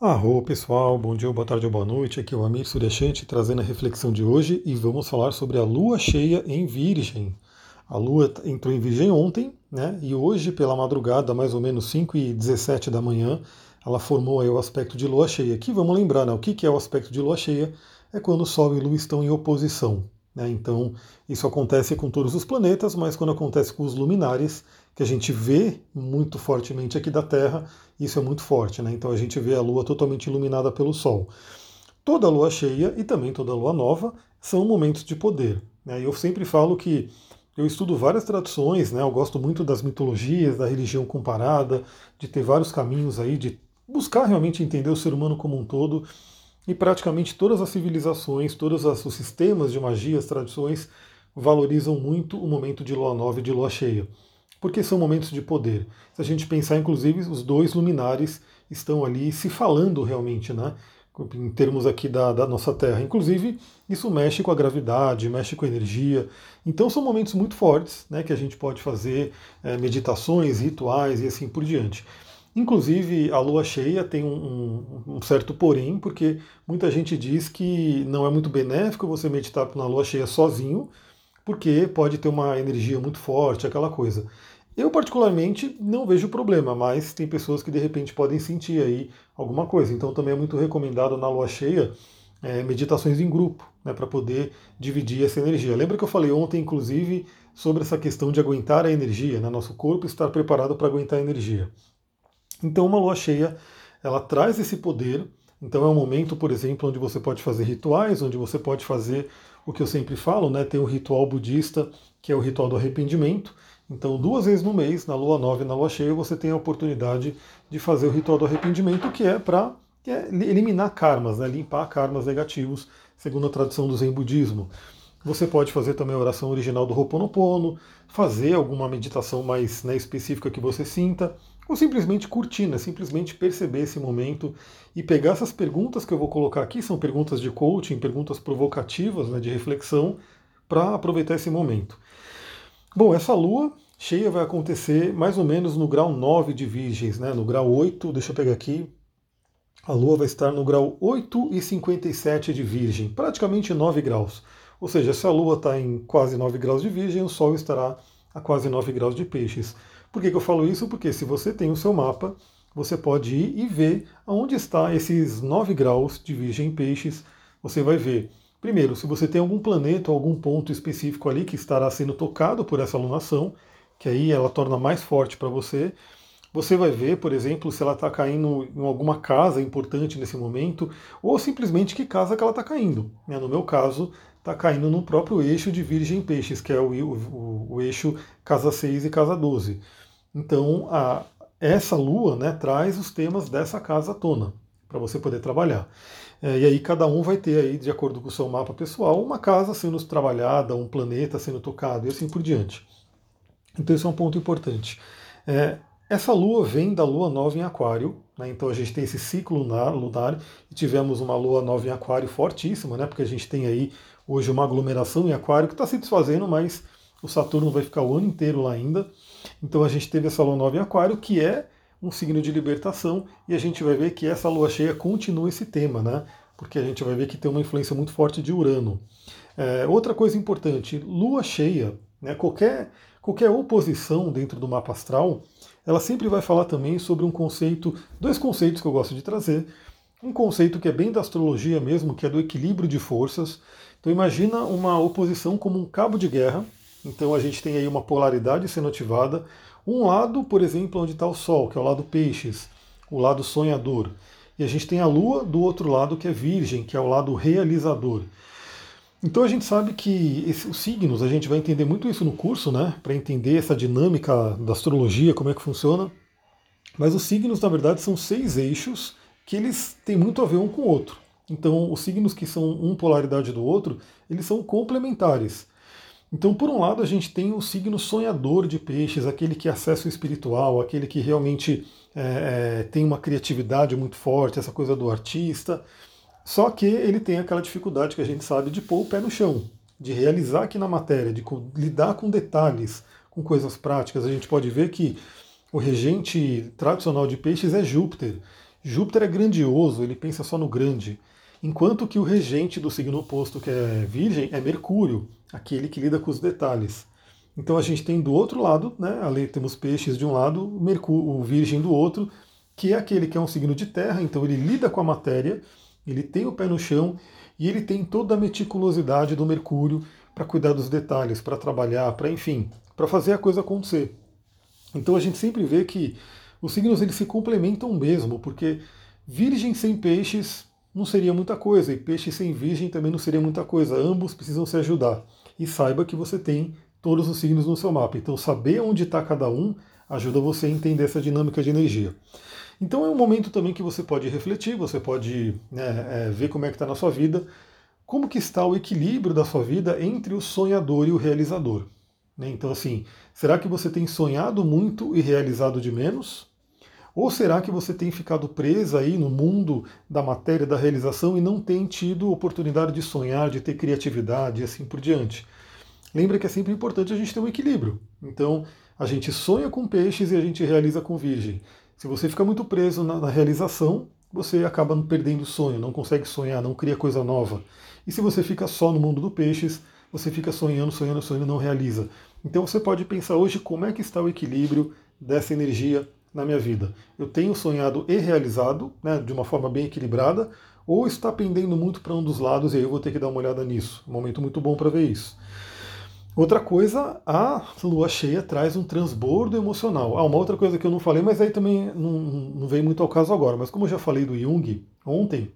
Arro pessoal, bom dia, boa tarde ou boa noite. Aqui é o Amir Suryashanti trazendo a reflexão de hoje e vamos falar sobre a lua cheia em Virgem. A lua entrou em Virgem ontem, né? E hoje, pela madrugada, mais ou menos 5 e 17 da manhã, ela formou aí o aspecto de lua cheia. Aqui vamos lembrar, né? O que é o aspecto de lua cheia? É quando Sol e Lua estão em oposição. Né? Então, isso acontece com todos os planetas, mas quando acontece com os luminares, que a gente vê muito fortemente aqui da Terra, isso é muito forte. Né? Então, a gente vê a Lua totalmente iluminada pelo Sol. Toda lua cheia e também toda lua nova são momentos de poder. Né? Eu sempre falo que eu estudo várias tradições, né? eu gosto muito das mitologias, da religião comparada, de ter vários caminhos aí, de buscar realmente entender o ser humano como um todo. E praticamente todas as civilizações, todos os sistemas de magia, as tradições, valorizam muito o momento de lua nova e de lua cheia, porque são momentos de poder. Se a gente pensar, inclusive, os dois luminares estão ali se falando realmente, né? Em termos aqui da, da nossa Terra. Inclusive, isso mexe com a gravidade, mexe com a energia. Então, são momentos muito fortes né, que a gente pode fazer é, meditações, rituais e assim por diante. Inclusive, a lua cheia tem um, um, certo porém, porque muita gente diz que não é muito benéfico você meditar na lua cheia sozinho, porque pode ter uma energia muito forte, aquela coisa. Eu, particularmente, não vejo problema, mas tem pessoas que de repente podem sentir aí alguma coisa. Então, também é muito recomendado na lua cheia é, meditações em grupo, né, para poder dividir essa energia. Lembra que eu falei ontem, inclusive, sobre essa questão de aguentar a energia, né, nosso corpo estar preparado para aguentar a energia. Então, uma lua cheia, ela traz esse poder. Então, é um momento, por exemplo, onde você pode fazer rituais, onde você pode fazer o que eu sempre falo, né? Tem o ritual budista, que é o ritual do arrependimento. Então, duas vezes no mês, na lua nova e na lua cheia, você tem a oportunidade de fazer o ritual do arrependimento, que é para é eliminar karmas, né? limpar karmas negativos, segundo a tradição do Zen budismo. Você pode fazer também a oração original do Ho'oponopono, fazer alguma meditação mais né, específica que você sinta, ou simplesmente curtir, né? simplesmente perceber esse momento e pegar essas perguntas que eu vou colocar aqui, são perguntas de coaching, perguntas provocativas, né, de reflexão, para aproveitar esse momento. Bom, essa lua cheia vai acontecer mais ou menos no grau 9 de Virgens, né? no grau 8, deixa eu pegar aqui, a lua vai estar no grau 8 e 57 de Virgem, praticamente 9 graus. Ou seja, se a lua está em quase 9 graus de Virgem, o Sol estará a quase 9 graus de Peixes. Por que, que eu falo isso? Porque se você tem o seu mapa, você pode ir e ver aonde está esses 9 graus de Virgem Peixes. Você vai ver, primeiro, se você tem algum planeta algum ponto específico ali que estará sendo tocado por essa alunação, que aí ela torna mais forte para você. Você vai ver, por exemplo, se ela está caindo em alguma casa importante nesse momento, ou simplesmente que casa que ela está caindo. Né? No meu caso, está caindo no próprio eixo de Virgem Peixes, que é o, o, o eixo casa 6 e casa 12. Então, a, essa lua né, traz os temas dessa casa à tona, para você poder trabalhar. É, e aí cada um vai ter aí, de acordo com o seu mapa pessoal, uma casa sendo trabalhada, um planeta sendo tocado e assim por diante. Então esse é um ponto importante. É, essa lua vem da lua nova em aquário, né, então a gente tem esse ciclo lunar, lunar, e tivemos uma lua nova em aquário fortíssima, né, porque a gente tem aí hoje uma aglomeração em aquário que está se desfazendo, mas o Saturno vai ficar o ano inteiro lá ainda. Então a gente teve essa lua nova em Aquário, que é um signo de libertação, e a gente vai ver que essa lua cheia continua esse tema, né? Porque a gente vai ver que tem uma influência muito forte de Urano. É, outra coisa importante, lua cheia, né? Qualquer, qualquer oposição dentro do mapa astral, ela sempre vai falar também sobre um conceito, dois conceitos que eu gosto de trazer. Um conceito que é bem da astrologia mesmo, que é do equilíbrio de forças. Então imagina uma oposição como um cabo de guerra, então a gente tem aí uma polaridade sendo ativada. Um lado, por exemplo, onde está o Sol, que é o lado peixes, o lado sonhador. E a gente tem a Lua do outro lado, que é Virgem, que é o lado realizador. Então a gente sabe que esse, os signos, a gente vai entender muito isso no curso, né? Para entender essa dinâmica da astrologia, como é que funciona. Mas os signos, na verdade, são seis eixos que eles têm muito a ver um com o outro. Então, os signos que são um polaridade do outro, eles são complementares. Então, por um lado, a gente tem o signo sonhador de peixes, aquele que acessa o espiritual, aquele que realmente é, é, tem uma criatividade muito forte, essa coisa do artista. Só que ele tem aquela dificuldade que a gente sabe de pôr o pé no chão, de realizar aqui na matéria, de lidar com detalhes, com coisas práticas. A gente pode ver que o regente tradicional de peixes é Júpiter. Júpiter é grandioso, ele pensa só no grande, enquanto que o regente do signo oposto, que é Virgem, é Mercúrio, aquele que lida com os detalhes. Então a gente tem do outro lado, né, ali temos peixes de um lado, Mercúrio, o Virgem do outro, que é aquele que é um signo de terra, então ele lida com a matéria, ele tem o pé no chão e ele tem toda a meticulosidade do Mercúrio para cuidar dos detalhes, para trabalhar, para enfim, para fazer a coisa acontecer. Então a gente sempre vê que os signos eles se complementam mesmo, porque Virgem sem peixes não seria muita coisa, e peixe sem virgem também não seria muita coisa. Ambos precisam se ajudar. E saiba que você tem todos os signos no seu mapa. Então, saber onde está cada um ajuda você a entender essa dinâmica de energia. Então, é um momento também que você pode refletir, você pode né, é, ver como é que está na sua vida, como que está o equilíbrio da sua vida entre o sonhador e o realizador. Né? Então, assim, será que você tem sonhado muito e realizado de menos? Ou será que você tem ficado presa aí no mundo da matéria, da realização e não tem tido oportunidade de sonhar, de ter criatividade e assim por diante? Lembra que é sempre importante a gente ter um equilíbrio. Então, a gente sonha com peixes e a gente realiza com virgem. Se você fica muito preso na, na realização, você acaba perdendo o sonho, não consegue sonhar, não cria coisa nova. E se você fica só no mundo do peixes, você fica sonhando, sonhando, sonhando e não realiza. Então você pode pensar hoje como é que está o equilíbrio dessa energia na minha vida. Eu tenho sonhado e realizado, né, de uma forma bem equilibrada, ou está pendendo muito para um dos lados e aí eu vou ter que dar uma olhada nisso. Um momento muito bom para ver isso. Outra coisa, a lua cheia traz um transbordo emocional. Ah, uma outra coisa que eu não falei, mas aí também não, não vem muito ao caso agora, mas como eu já falei do Jung ontem,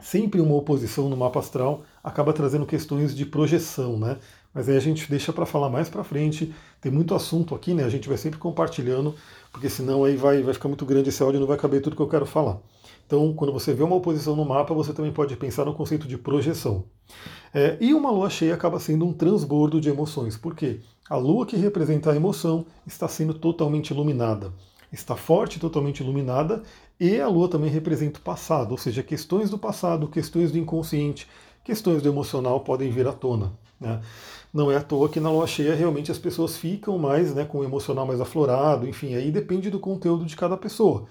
sempre uma oposição no mapa astral acaba trazendo questões de projeção, né? Mas aí a gente deixa para falar mais para frente. Tem muito assunto aqui, né? A gente vai sempre compartilhando, porque senão aí vai, vai ficar muito grande esse áudio e não vai caber tudo que eu quero falar. Então, quando você vê uma oposição no mapa, você também pode pensar no conceito de projeção. É, e uma lua cheia acaba sendo um transbordo de emoções. Por quê? A lua que representa a emoção está sendo totalmente iluminada. Está forte, totalmente iluminada, e a lua também representa o passado, ou seja, questões do passado, questões do inconsciente, questões do emocional podem vir à tona. Né? Não é à toa que na lua cheia realmente as pessoas ficam mais né, com o emocional mais aflorado, enfim, aí depende do conteúdo de cada pessoa.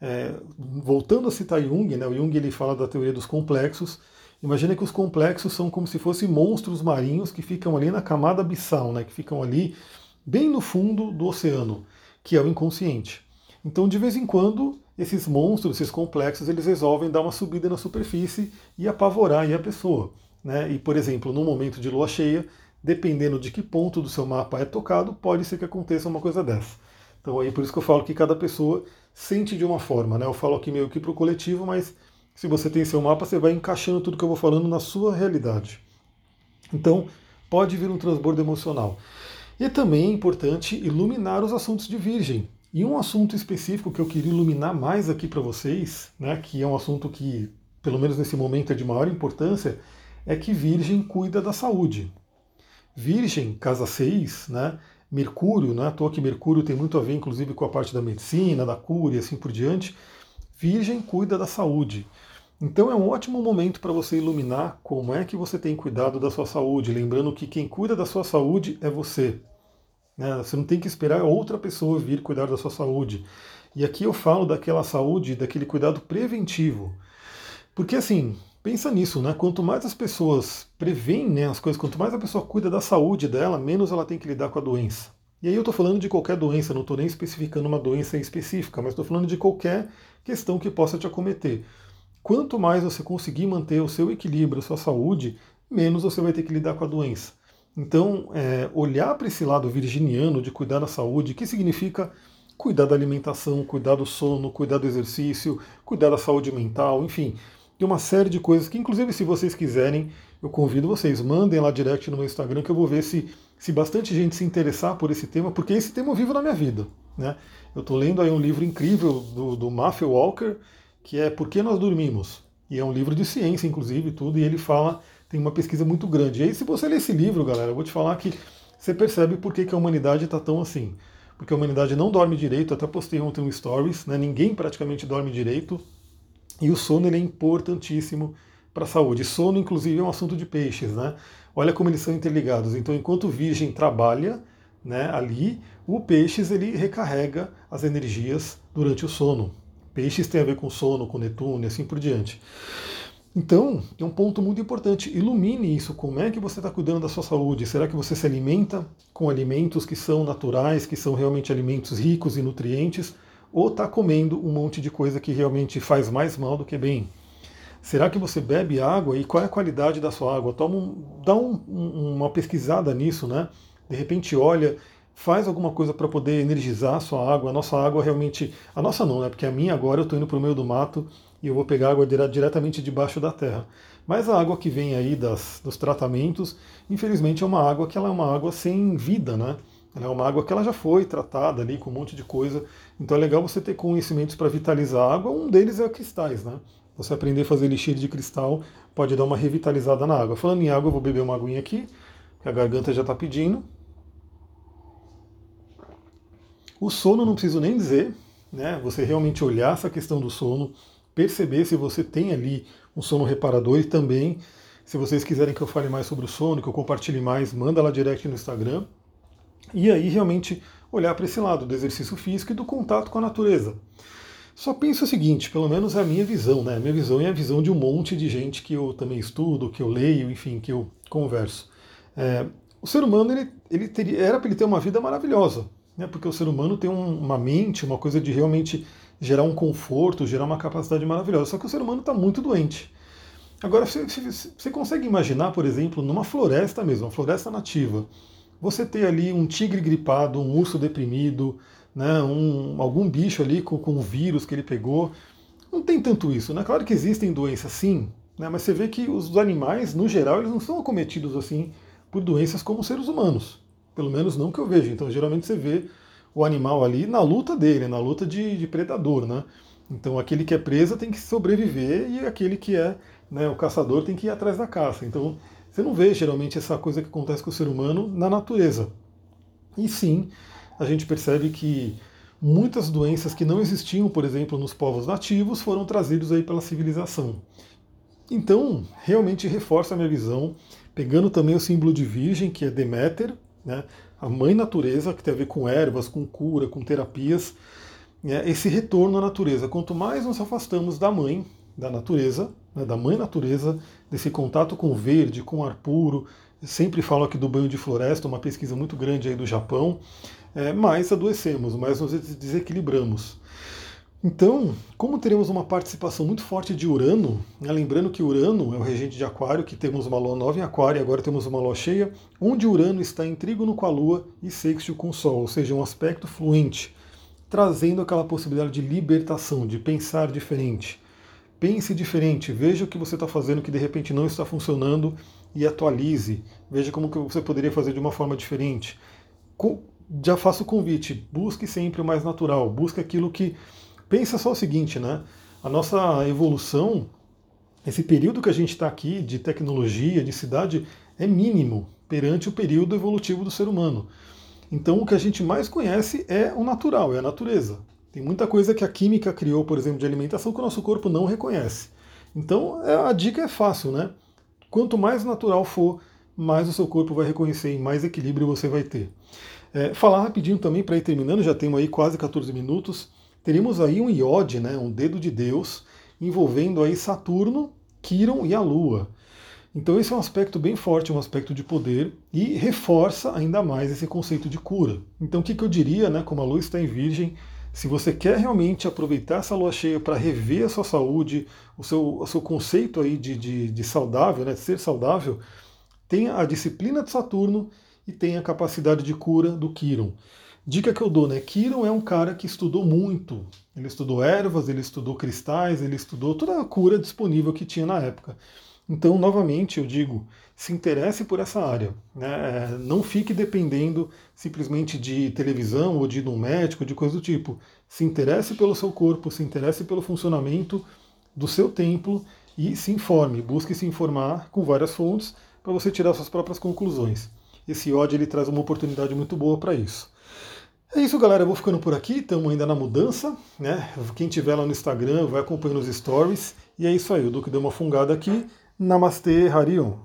É, voltando a citar Jung, né, o Jung ele fala da teoria dos complexos. Imagina que os complexos são como se fossem monstros marinhos que ficam ali na camada abissal, né, que ficam ali bem no fundo do oceano, que é o inconsciente. Então, de vez em quando, esses monstros, esses complexos, eles resolvem dar uma subida na superfície e apavorar a pessoa. Né? E, por exemplo, no momento de lua cheia, dependendo de que ponto do seu mapa é tocado, pode ser que aconteça uma coisa dessa. Então aí por isso que eu falo que cada pessoa sente de uma forma, né? Eu falo aqui meio que para o coletivo, mas se você tem seu mapa, você vai encaixando tudo que eu vou falando na sua realidade. Então pode vir um transbordo emocional. E também é importante iluminar os assuntos de Virgem. E um assunto específico que eu queria iluminar mais aqui para vocês, né, que é um assunto que, pelo menos nesse momento, é de maior importância, é que Virgem cuida da saúde. Virgem, casa 6, né? Mercúrio, não é à toa que Mercúrio tem muito a ver, inclusive, com a parte da medicina, da cura e assim por diante. Virgem cuida da saúde. Então é um ótimo momento para você iluminar como é que você tem cuidado da sua saúde, lembrando que quem cuida da sua saúde é você. Né? Você não tem que esperar outra pessoa vir cuidar da sua saúde. E aqui eu falo daquela saúde, daquele cuidado preventivo. Porque assim, Pensa nisso, né? Quanto mais as pessoas preveem né, as coisas, quanto mais a pessoa cuida da saúde dela, menos ela tem que lidar com a doença. E aí eu estou falando de qualquer doença, não estou nem especificando uma doença específica, mas estou falando de qualquer questão que possa te acometer. Quanto mais você conseguir manter o seu equilíbrio, a sua saúde, menos você vai ter que lidar com a doença. Então, é, olhar para esse lado virginiano de cuidar da saúde, que significa cuidar da alimentação, cuidar do sono, cuidar do exercício, cuidar da saúde mental, enfim, e uma série de coisas que, inclusive, se vocês quiserem, eu convido vocês, mandem lá direct no meu Instagram que eu vou ver se, se bastante gente se interessar por esse tema, porque esse tema eu vivo na minha vida. Né? Eu estou lendo aí um livro incrível do, do Matthew Walker, que é Por que Nós Dormimos? E é um livro de ciência, inclusive, tudo, e ele fala, tem uma pesquisa muito grande. E aí, se você ler esse livro, galera, eu vou te falar que você percebe por que, que a humanidade está tão assim. Porque a humanidade não dorme direito, até postei ontem um stories, né? ninguém praticamente dorme direito, e o sono ele é importantíssimo para a saúde. Sono, inclusive, é um assunto de peixes, né? Olha como eles são interligados. Então, enquanto o virgem trabalha né, ali, o peixes ele recarrega as energias durante o sono. Peixes tem a ver com sono, com Netuno e assim por diante. Então, é um ponto muito importante. Ilumine isso. Como é que você está cuidando da sua saúde? Será que você se alimenta com alimentos que são naturais, que são realmente alimentos ricos em nutrientes? Ou está comendo um monte de coisa que realmente faz mais mal do que bem? Será que você bebe água e qual é a qualidade da sua água? Toma um, dá um, uma pesquisada nisso, né? De repente olha, faz alguma coisa para poder energizar a sua água. A nossa água realmente. A nossa não, né? Porque a minha agora eu estou indo para o meio do mato e eu vou pegar água diretamente debaixo da terra. Mas a água que vem aí das, dos tratamentos, infelizmente é uma água que ela é uma água sem vida, né? É uma água que ela já foi tratada ali com um monte de coisa. Então é legal você ter conhecimentos para vitalizar a água. Um deles é cristais, né? Você aprender a fazer elixir de cristal pode dar uma revitalizada na água. Falando em água, eu vou beber uma aguinha aqui, que a garganta já está pedindo. O sono não preciso nem dizer, né? Você realmente olhar essa questão do sono perceber se você tem ali um sono reparador e também, se vocês quiserem que eu fale mais sobre o sono, que eu compartilhe mais, manda lá direct no Instagram. E aí realmente olhar para esse lado do exercício físico e do contato com a natureza. Só penso o seguinte, pelo menos é a minha visão, né? A minha visão é a visão de um monte de gente que eu também estudo, que eu leio, enfim, que eu converso. É, o ser humano ele, ele teria, era para ele ter uma vida maravilhosa, né? Porque o ser humano tem um, uma mente, uma coisa de realmente gerar um conforto, gerar uma capacidade maravilhosa. Só que o ser humano está muito doente. Agora, você, consegue imaginar, por exemplo, numa floresta mesmo, uma floresta nativa, você ter ali um tigre gripado, um urso deprimido, né, um, algum bicho ali com, com vírus que ele pegou. Não tem tanto isso, né? Claro que existem doenças sim, né, mas você vê que os animais, no geral, eles não são acometidos assim por doenças como seres humanos. Pelo menos não que eu vejo. Então, geralmente você vê o animal ali na luta dele, na luta de, de predador, né? Então aquele que é presa tem que sobreviver e aquele que é né, o caçador tem que ir atrás da caça. Então você não vê geralmente essa coisa que acontece com o ser humano na natureza. E sim, a gente percebe que muitas doenças que não existiam, por exemplo, nos povos nativos, foram trazidas aí pela civilização. Então, realmente reforça a minha visão, pegando também o símbolo de virgem, que é Deméter, né? a mãe natureza, que tem a ver com ervas, com cura, com terapias, né, esse retorno à natureza. Quanto mais nos afastamos da mãe, da natureza, né, da mãe natureza, desse contato com o verde, com o ar puro, sempre falo aqui do banho de floresta, uma pesquisa muito grande aí do Japão, é, mais adoecemos, mais nos desequilibramos. Então, como teremos uma participação muito forte de Urano, né, lembrando que Urano é o regente de Aquário, que temos uma lua nova em Aquário e agora temos uma lua cheia, onde Urano está em trígono com a Lua e sextil com o Sol, ou seja, um aspecto fluente, trazendo aquela possibilidade de libertação, de pensar diferente. Pense diferente, veja o que você está fazendo que de repente não está funcionando e atualize. Veja como que você poderia fazer de uma forma diferente. Já faço o convite, busque sempre o mais natural, busque aquilo que pensa só o seguinte, né? A nossa evolução, esse período que a gente está aqui de tecnologia, de cidade, é mínimo perante o período evolutivo do ser humano. Então o que a gente mais conhece é o natural, é a natureza. Tem muita coisa que a química criou, por exemplo, de alimentação, que o nosso corpo não reconhece. Então é, a dica é fácil, né? Quanto mais natural for, mais o seu corpo vai reconhecer e mais equilíbrio você vai ter. É, falar rapidinho também para ir terminando, já temos aí quase 14 minutos teríamos aí um iode, né, um dedo de Deus, envolvendo aí Saturno, Quiron e a Lua. Então esse é um aspecto bem forte, um aspecto de poder e reforça ainda mais esse conceito de cura. Então o que, que eu diria, né, como a Lua está em Virgem, se você quer realmente aproveitar essa lua cheia para rever a sua saúde, o seu, o seu conceito aí de, de, de saudável, né, de ser saudável, tenha a disciplina de Saturno e tenha a capacidade de cura do Quiron. Dica que eu dou, né? Kiron é um cara que estudou muito. Ele estudou ervas, ele estudou cristais, ele estudou toda a cura disponível que tinha na época. Então, novamente, eu digo, se interesse por essa área. Né? Não fique dependendo simplesmente de televisão ou de no médico, de coisa do tipo. Se interesse pelo seu corpo, se interesse pelo funcionamento do seu templo e se informe. Busque se informar com várias fontes para você tirar suas próprias conclusões. Esse ódio ele traz uma oportunidade muito boa para isso. É isso, galera. Eu vou ficando por aqui. Estamos ainda na mudança, né? Quem tiver lá no Instagram vai acompanhando os stories. E é isso aí. O Duque deu uma fungada aqui. Namastê, Harion.